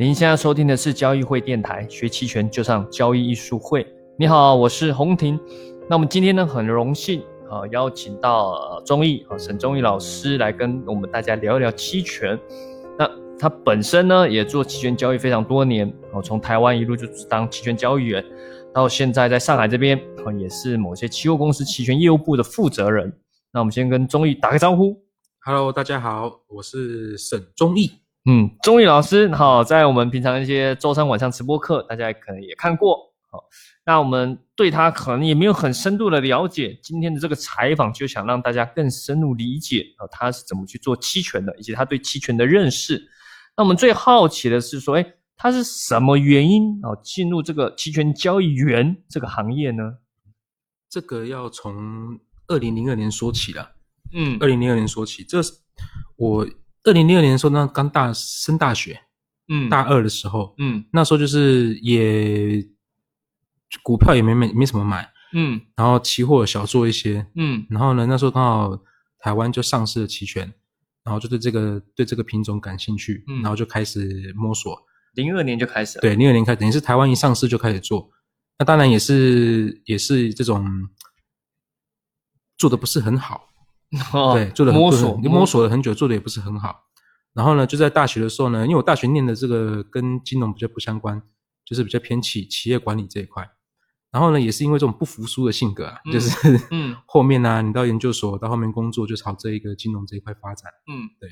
您现在收听的是交易会电台，学期权就上交易艺术会。你好，我是洪婷。那我们今天呢，很荣幸啊，邀请到呃中义啊沈中义老师来跟我们大家聊一聊期权。那他本身呢，也做期权交易非常多年哦，从台湾一路就当期权交易员，到现在在上海这边啊，也是某些期货公司期权业务部的负责人。那我们先跟中义打个招呼。Hello，大家好，我是沈忠义。嗯，钟宇老师好，在我们平常一些周三晚上直播课，大家可能也看过。好，那我们对他可能也没有很深度的了解。今天的这个采访就想让大家更深入理解啊，他是怎么去做期权的，以及他对期权的认识。那我们最好奇的是说，哎，他是什么原因啊进入这个期权交易员这个行业呢？这个要从二零零二年说起了。嗯二零零二年说起，这是我二零零二年的时候呢，刚大升大学，嗯大二的时候，嗯那时候就是也股票也没没没什么买，嗯然后期货小做一些，嗯然后呢，那时候刚好台湾就上市了期权，然后就对这个对这个品种感兴趣，嗯然后就开始摸索。零二年就开始了。对，零二年开始，等于是台湾一上市就开始做。那当然也是也是这种做的不是很好，哦对，做的摸索你摸索了很久，做的也不是很好。然后呢，就在大学的时候呢，因为我大学念的这个跟金融比较不相关，就是比较偏企企业管理这一块。然后呢，也是因为这种不服输的性格啊，嗯就是嗯 后面呢、你到研究所到后面工作就朝这一个金融这一块发展。嗯对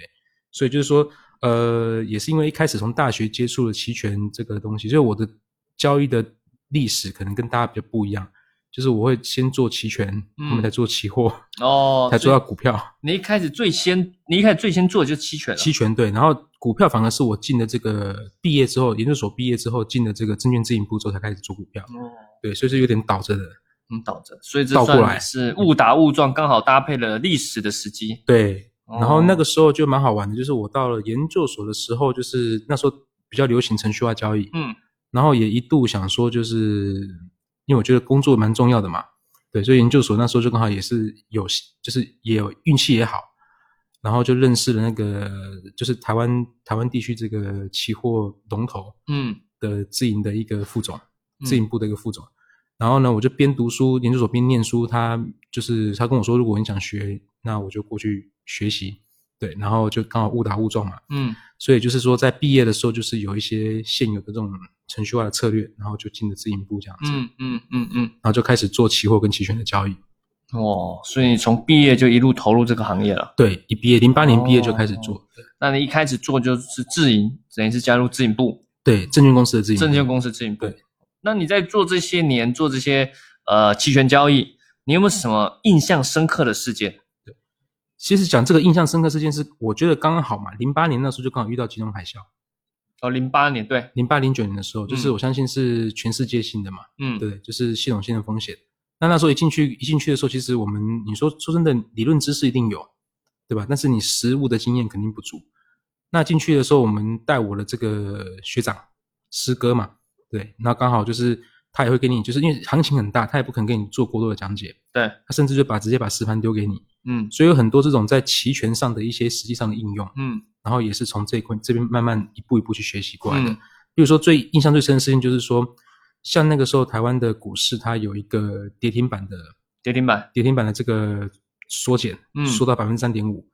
所以就是说，呃，也是因为一开始从大学接触了期权这个东西，所以我的交易的历史可能跟大家比较不一样，就是我会先做期权，嗯后面才做期货，哦，才做到股票。你一开始最先，你一开始最先做的就是期权了。期权对，然后股票反而是我进了这个毕业之后，研究所毕业之后进了这个证券自营部之后才开始做股票，哦，对，所以是有点倒着的。嗯，倒着，所以这倒过来算是误打误撞，刚好搭配了历史的时机。对，哦然后那个时候就蛮好玩的，就是我到了研究所的时候，就是那时候比较流行程序化交易，嗯然后也一度想说，就是因为我觉得工作蛮重要的嘛，对，所以研究所那时候就刚好也是有，就是也有运气也好，然后就认识了那个就是台湾台湾地区这个期货龙头嗯的自营的一个副总，嗯自营部的一个副总。然后呢，我就边读书，研究所边念书。他就是他跟我说，如果你想学，那我就过去学习。对，然后就刚好误打误撞嘛，嗯所以就是说，在毕业的时候，就是有一些现有的这种程序化的策略，然后就进了自营部这样子，嗯嗯嗯嗯，然后就开始做期货跟期权的交易。哦，所以你从毕业就一路投入这个行业了。对，一毕业，零八年毕业就开始做，哦那你一开始做就是自营，等于是加入自营部，对，证券公司的自营部，证券公司自营部对。那你在做这些年，做这些呃期权交易，你有没有什么印象深刻的事件？其实讲这个印象深刻事件是，我觉得刚刚好嘛，零八年那时候就刚好遇到金融海啸，哦，零八年，对，零八零九年的时候，就是嗯我相信是全世界性的嘛，嗯，对，就是系统性的风险。那那时候一进去一进去的时候，其实我们你说说真的，理论知识一定有，对吧？但是你实务的经验肯定不足。那进去的时候，我们带我的这个学长师哥嘛，对，那刚好就是他也会给你，就是因为行情很大，他也不肯给你做过多的讲解，对，他甚至就把直接把实盘丢给你，嗯。所以有很多这种在期权上的一些实际上的应用，嗯。然后也是从这一块这边慢慢一步一步去学习过来的。嗯。比如说最印象最深的事情就是说，像那个时候台湾的股市它有一个跌停板的跌停板，跌停板的这个缩减，嗯。缩到百分之三点五，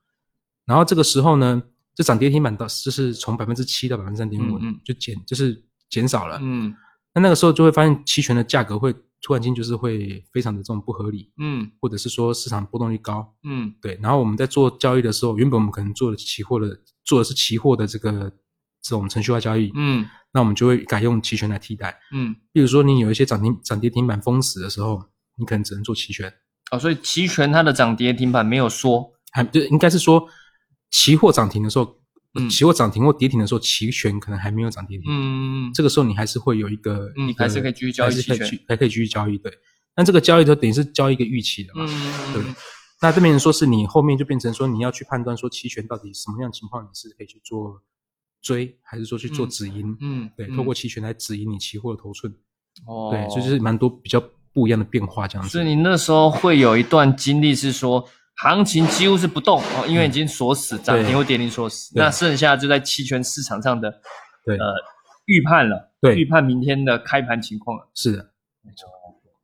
然后这个时候呢，这涨跌停板到就是从百分之七到百分之三点五嗯嗯，就减就是减少了。嗯。那那个时候就会发现期权的价格会突然间就是会非常的这种不合理，嗯。或者是说市场波动率高，嗯。对，然后我们在做交易的时候，原本我们可能做的期货的做的是期货的这个这种程序化交易，嗯。那我们就会改用期权来替代。嗯，比如说你有一些涨停涨跌停板封死的时候，你可能只能做期权，哦，所以期权它的涨跌停板没有说，还就应该是说期货涨停的时候，嗯期货涨停或跌停的时候，期权可能还没有涨跌停，嗯这个时候你还是会有一个，嗯一个还是可以继续交易还权继还可以继续交易，对。但这个交易就等于是交易一个预期的嘛，对嗯。那这边说是你后面就变成说你要去判断说期权到底什么样情况你是可以去做追，还是说去做嗯止盈？嗯，对，嗯透过期权来止盈你期货的头寸。哦，对，所以就是蛮多比较不一样的变化这样子。所以你那时候会有一段经历是说，行情几乎是不动哦，因为已经锁死涨停对或跌停锁死，那剩下就在期权市场上的对呃预判了，对预判明天的开盘情况了。是的，没错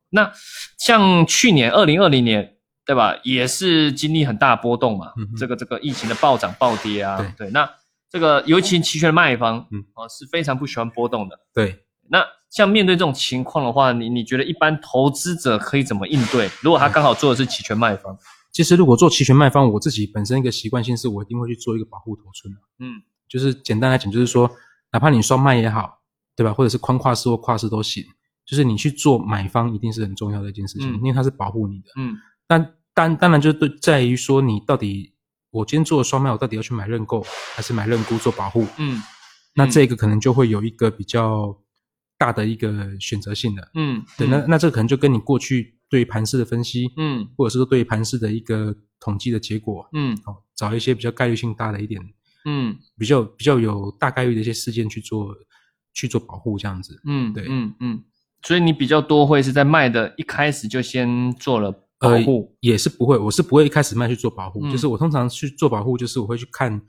那像去年二零二零年，对吧？也是经历很大波动嘛，嗯这个这个疫情的暴涨暴跌啊，对那这个尤其期权的卖方，嗯是非常不喜欢波动的。对。那像面对这种情况的话，你你觉得一般投资者可以怎么应对？如果他刚好做的是期权卖方，其实如果做期权卖方，我自己本身一个习惯性是我一定会去做一个保护头寸的。嗯就是简单来讲，就是说，哪怕你双卖也好，对吧？或者是宽跨式或跨式都行，就是你去做买方一定是很重要的一件事情，嗯因为它是保护你的。嗯但当当然就对在于说，你到底我今天做了双卖，我到底要去买认购还是买认沽做保护？嗯那这个可能就会有一个比较大的一个选择性的。嗯，对，那那这个可能就跟你过去对于盘势的分析，嗯。或者是说对于盘势的一个统计的结果，嗯。哦，找一些比较概率性大的一点，嗯。比较比较有大概率的一些事件去做去做保护，这样子。嗯，对。嗯嗯，所以你比较多会是在卖的一开始就先做了保呃护，，也是不会，我是不会一开始卖去做保护，嗯。就是我通常去做保护，就是我会去看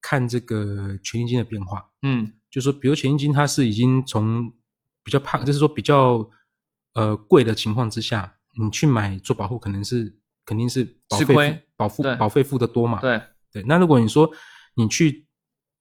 看这个权益金的变化，嗯。就是说，比如权益金它是已经从比较胖，就是说比较呃贵的情况之下，你去买做保护，可能是肯定是保费保付保费付的多嘛，对，对，那如果你说你去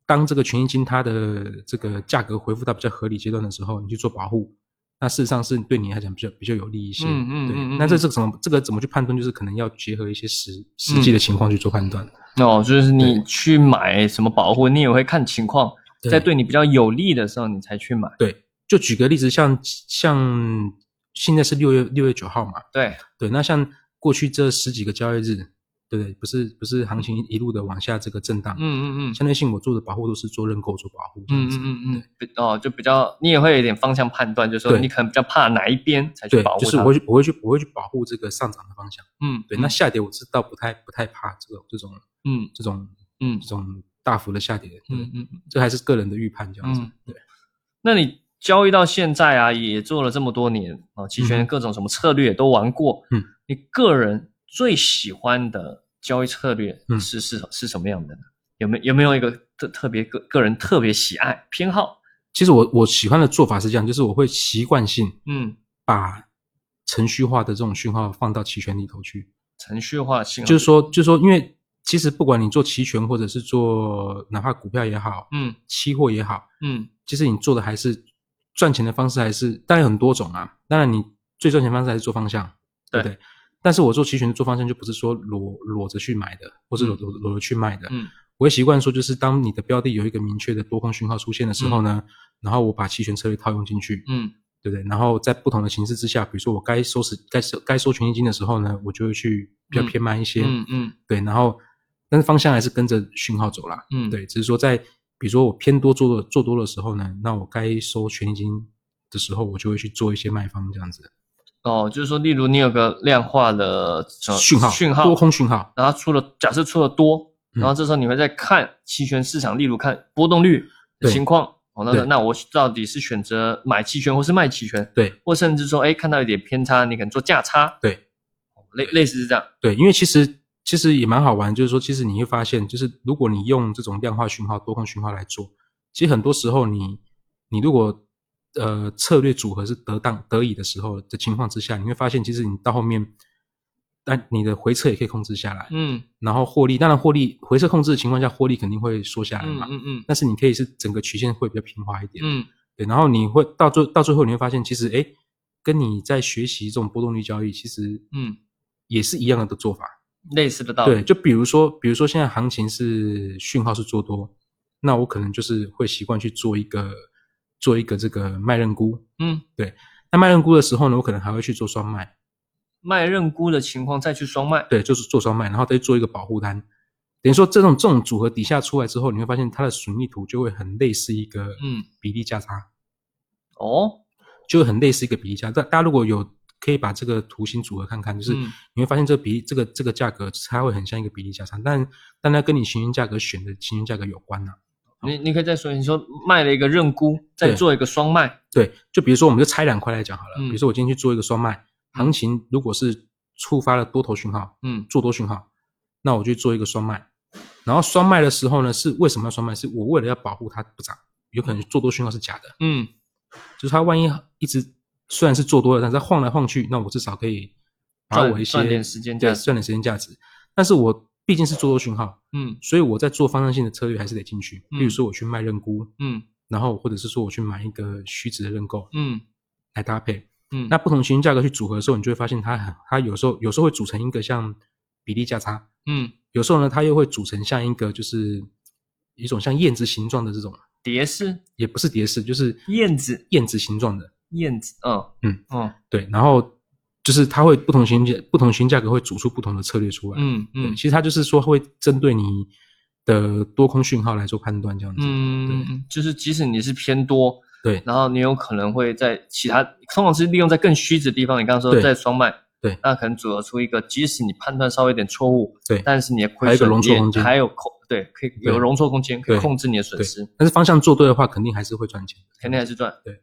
当这个权益金它的这个价格回复到比较合理阶段的时候，你去做保护，那事实上是对你来讲比较比较有利一些。嗯嗯嗯嗯那这这个怎么这个怎么去判断？就是可能要结合一些实实际的情况去做判断。哦，就是你去买什么保护，你也会看情况，在对你比较有利的时候，你才去买。对，就举个例子，像像现在是六月六月九号嘛，对，对，那像过去这十几个交易日，对不对？不是不是行情一路的往下这个震荡，嗯嗯嗯，相对性我做的保护都是做认购做保护。嗯嗯嗯嗯，哦，就比较你也会有点方向判断，就是说你可能比较怕哪一边才去保，护它。就是我会去我会去我会去保护这个上涨的方向。嗯，对，嗯那下跌我知道不太不太怕这种这种嗯这种嗯这种大幅的下跌。嗯嗯，嗯嗯，这还是个人的预判这样子。嗯对，那你交易到现在啊，也做了这么多年啊，期权嗯各种什么策略都玩过。嗯，你个人最喜欢的交易策略嗯是是是什么样的呢？有没有有没有一个特特别个个人特别喜爱偏好？其实我我喜欢的做法是这样，就是我会习惯性嗯，把程序化的这种讯号放到期权里头去。程序化信号就是说，就是说，因为其实不管你做期权或者是做哪怕股票也好，嗯期货也好，嗯其实你做的还是赚钱的方式还是当然很多种啊。当然你最赚钱的方式还是做方向，对不对？但是我做期权做方向就不是说裸裸着去买的，或是裸裸裸着去卖的。嗯我会习惯说，就是当你的标的有一个明确的多空讯号出现的时候呢，然后我把期权策略套用进去，嗯对不对？然后在不同的形式之下，比如说我该收拾该收该收权益金的时候呢，我就会去比较偏慢一些，嗯嗯对，然后但是方向还是跟着讯号走啦，嗯，对，只是说在比如说我偏多做做多的时候呢，那我该收权益金的时候，我就会去做一些卖方这样子哦，就是说，例如你有个量化的呃讯号，讯号多空讯号，然后出了假设出了多，嗯然后这时候你会再看期权市场，例如看波动率的情况。哦，那那我到底是选择买期权或是卖期权，对或甚至说，哎，看到一点偏差，你可能做价差，对类类似是这样。对，因为其实其实也蛮好玩，就是说，其实你会发现，就是如果你用这种量化讯号、多空讯号来做，其实很多时候你你如果呃策略组合是得当得以的时候的情况之下，你会发现，其实你到后面，但你的回撤也可以控制下来，嗯。然后获利，当然获利回撤控制的情况下，获利肯定会缩下来嗯嘛。嗯嗯但是你可以是整个曲线会比较平滑一点，嗯。对，然后你会到最到最后你会发现，其实哎，跟你在学习这种波动率交易，其实嗯，也是一样的做法。类似的道理。对，就比如说，比如说现在行情是讯号是做多，那我可能就是会习惯去做一个做一个这个卖认沽。嗯，对那卖认沽的时候呢，我可能还会去做双卖，卖认沽的情况再去双卖。对，就是做双卖，然后再做一个保护单。等于说这种这种组合底下出来之后，你会发现它的损益图就会很类似一个嗯比例价差，哦，就会很类似一个比例价。大大家如果有可以把这个图形组合看看，就是嗯。你会发现这个比例这个这个价格它会很像一个比例价差，但但它跟你行权价格选的行权价格有关呐、你你可以再说，你说卖了一个认沽，再做一个双卖。对，就比如说我们就拆两块来讲好了，嗯。比如说我今天去做一个双卖，行情如果是触发了多头讯号，嗯。做多讯号，那我就做一个双卖。然后双卖的时候呢，是为什么要双卖？是我为了要保护它不涨，有可能做多讯号是假的，嗯。就是它万一一直虽然是做多了，但是它晃来晃去，那我至少可以把赚我一些赚点时间价赚点时间价值。但是我毕竟是做多讯号，嗯所以我在做方向性的策略还是得进去。嗯比如说我去卖认沽，嗯然后或者是说我去买一个虚值的认购嗯来搭配。嗯，那不同行情价格去组合的时候，你就会发现它很它有时候有时候会组成一个像比例价差，嗯有时候呢它又会组成像一个就是一种像燕子形状的这种，蝶式也不是蝶式，就是燕子燕子形状的。燕子，嗯嗯嗯对，然后就是它会不同行价不同行价格会组出不同的策略出来。嗯嗯其实它就是说会针对你的多空讯号来做判断，这样子。嗯嗯，就是即使你是偏多，对然后你有可能会在其他，通常是利用在更虚值的地方。你刚刚说在双卖，对那可能组合出一个，即使你判断稍微有点错误，对但是你的亏还有个损也容错空间还有控，对，可以有容错空间，可以控制你的损失，但是方向做对的话，肯定还是会赚钱，肯定还是赚。对，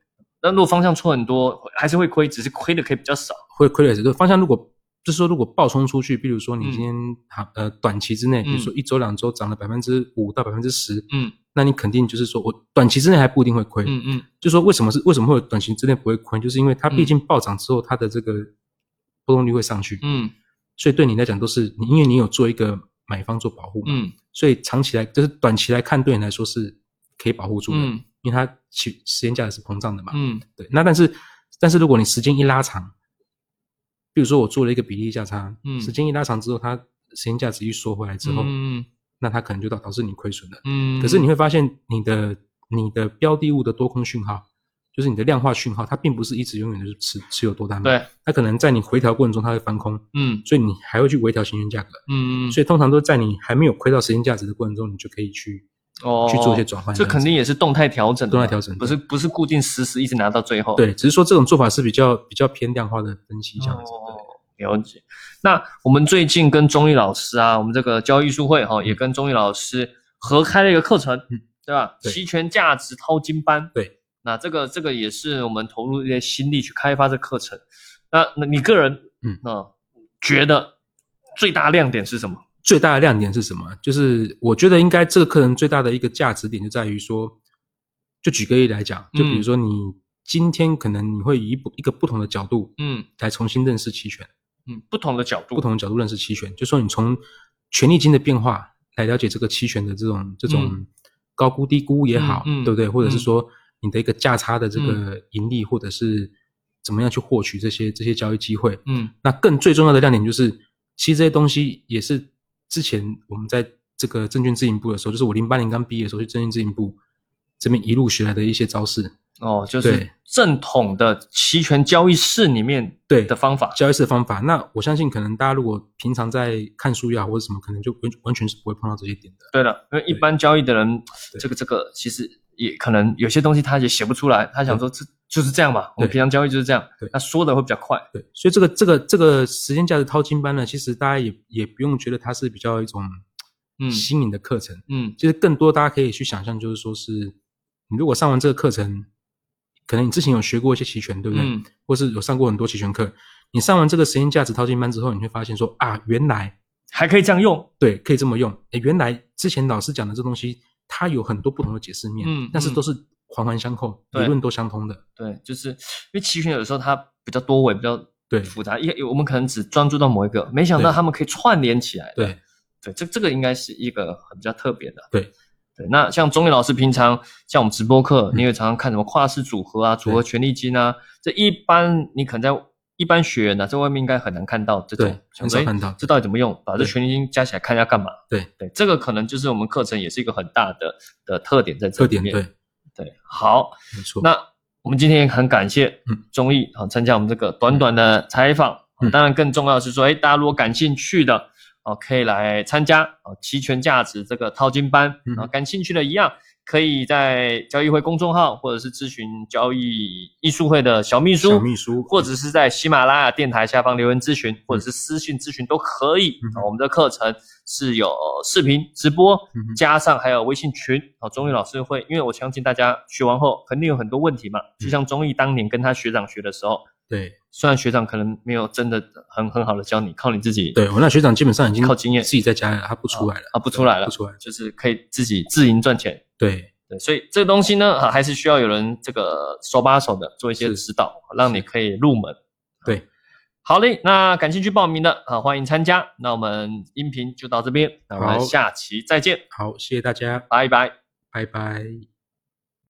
那如果方向错很多，还是会亏，只是亏的可以比较少。会亏的是，就是方向如果就是说如果暴冲出去，比如说你嗯。今天好、呃短期之内，比如说一周两周涨了百分之五到百分之十，嗯。那你肯定就是说我短期之内还不一定会亏。嗯嗯。就说为什么是为什么会有短期之内不会亏，就是因为它毕竟暴涨之后，它的这个波动率会上去，嗯。所以对你来讲都是你，因为你有做一个买方做保护嘛，嗯。所以长期来就是短期来看对你来说是可以保护住的，嗯因为它其时间价值是膨胀的嘛，嗯。对。那但是但是如果你时间一拉长，比如说我做了一个比例价差，嗯时间一拉长之后，它时间价值一缩回来之后，嗯那它可能就导导致你亏损了。嗯，可是你会发现，你的你的标的物的多空讯号，就是你的量化讯号，它并不是一直永远都是持持有多单嘛，对，它可能在你回调过程中它会翻空，嗯。所以你还会去微调行权价格，嗯，所以通常都在你还没有亏到时间价值的过程中，你就可以去哦去做一些转换这肯定也是动态调整动态调整不是不是固定实时一直拿到最后。对，只是说这种做法是比较比较偏量化的分析这样子，哦，了解。那我们最近跟中医老师啊，我们这个交易艺术会哈、也跟中医老师合开了一个课程，嗯对吧？对期权价值淘金班。对，那这个这个也是我们投入一些心力去开发这课程。那那你个人，嗯啊，觉得最大亮点是什么？最大的亮点是什么？就是我觉得应该这个课程最大的一个价值点就在于说，就举个例来讲，就比如说你今天可能你会以一不一个不同的角度嗯。来重新认识期权，嗯，不同的角度，不同的角度认识期权，就说你从权利金的变化来了解这个期权的这种这种嗯。高估低估也好，嗯嗯对不对？或者是嗯。说你的一个价差的这个盈利，或者是怎么样去获取这些这些交易机会，嗯。那更最重要的亮点就是，其实这些东西也是之前我们在这个证券自营部的时候，就是我零八年刚毕业的时候去证券自营部这边一路学来的一些招式，哦，就是正统的期权交易室里面对的方法。交易室的方法。那我相信，可能大家如果平常在看书呀或者什么，可能就完完全是不会碰到这些点的。对的，因为一般交易的人，这个这个其实也可能有些东西他也写不出来，他想说这就是这样嘛，我们对平常交易就是这样对，他说的会比较快。对，所以这个这个这个时间价值淘金班呢，其实大家也也不用觉得它是比较一种嗯新颖的课程，嗯其实更多大家可以去想象，就是说是你如果上完这个课程，可能你之前有学过一些期权，对不对？嗯或是有上过很多期权课，你上完这个时间价值淘金班之后，你会发现说啊，原来还可以这样用。对可以这么用，诶，原来之前老师讲的这东西，它有很多不同的解释面，嗯嗯但是都是环环相扣，理论都相通的。对，就是因为期权有的时候它比较多维，比较对复杂，因为我们可能只专注到某一个，没想到对他们可以串联起来。对对，这这个应该是一个很比较特别的。对对，那像钟毅老师平常像我们直播课，嗯你也常常看什么跨式组合啊、组合权利金啊，这一般你可能在一般学员呢、在外面应该很难看到这种很少看到这到底怎么用？把这对权利金加起来看一下干嘛？对对，这个可能就是我们课程也是一个很大的的特点在这里面。特点对，对，好，没错。那我们今天也很感谢嗯钟毅啊参加我们这个短短的采访。嗯当然，更重要的是说，哎，大家如果感兴趣的哦，可以来参加哦期权价值这个淘金班。嗯啊，感兴趣的一样可以在交易会公众号或者是咨询交易艺术会的小秘书，小秘书或者是在喜马拉雅电台下方留言咨询，或者是私信咨询都可以。我们的课程是有视频直播嗯，加上还有微信群。啊，钟毅老师会，因为我相信大家学完后肯定有很多问题嘛，嗯就像钟毅当年跟他学长学的时候，对虽然学长可能没有真的很很好的教你，靠你自己对，我那学长基本上已经靠经验自己在家了，他不出来了啊不出来了不出来了。就是可以自己自营赚钱。对，对，所以这个东西呢，啊，还是需要有人这个手把手的做一些指导，让你可以入门。对，好嘞，那感兴趣报名的啊，欢迎参加。那我们音频就到这边，那我们下期再见，好，谢谢大家，拜拜。拜拜。